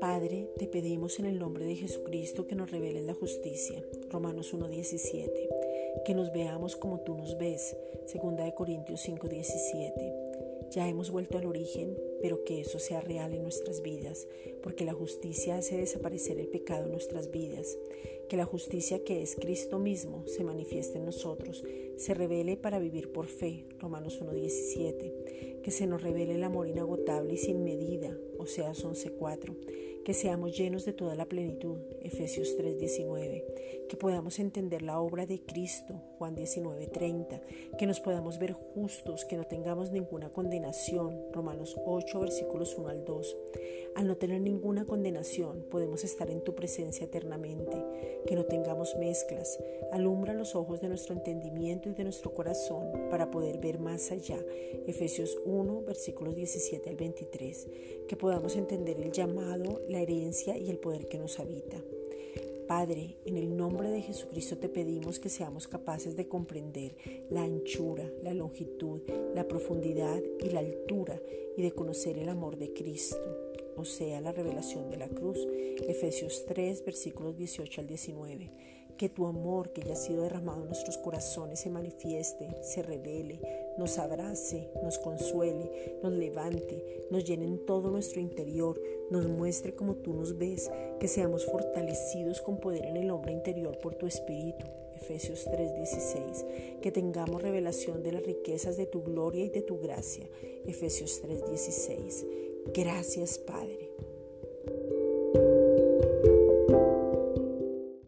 Padre, te pedimos en el nombre de Jesucristo que nos reveles la justicia. Romanos 1.17. Que nos veamos como tú nos ves. Segunda de Corintios 5.17. Ya hemos vuelto al origen, pero que eso sea real en nuestras vidas, porque la justicia hace desaparecer el pecado en nuestras vidas. Que la justicia que es Cristo mismo se manifieste en nosotros, se revele para vivir por fe. Romanos 1.17. Que se nos revele el amor inagotable y sin medida. Oseas 11.4 que seamos llenos de toda la plenitud, Efesios 3:19, que podamos entender la obra de Cristo, Juan 19:30, que nos podamos ver justos, que no tengamos ninguna condenación, Romanos 8 versículos 1 al 2. Al no tener ninguna condenación, podemos estar en tu presencia eternamente, que no tengamos mezclas. Alumbra los ojos de nuestro entendimiento y de nuestro corazón para poder ver más allá, Efesios 1 versículos 17 al 23, que podamos entender el llamado, la herencia y el poder que nos habita. Padre, en el nombre de Jesucristo te pedimos que seamos capaces de comprender la anchura, la longitud, la profundidad y la altura y de conocer el amor de Cristo, o sea, la revelación de la cruz. Efesios 3, versículos 18 al 19 que tu amor que ya ha sido derramado en nuestros corazones se manifieste, se revele, nos abrace, nos consuele, nos levante, nos llene en todo nuestro interior, nos muestre como tú nos ves, que seamos fortalecidos con poder en el hombre interior por tu Espíritu. Efesios 3:16, que tengamos revelación de las riquezas de tu gloria y de tu gracia. Efesios 3:16. Gracias Padre.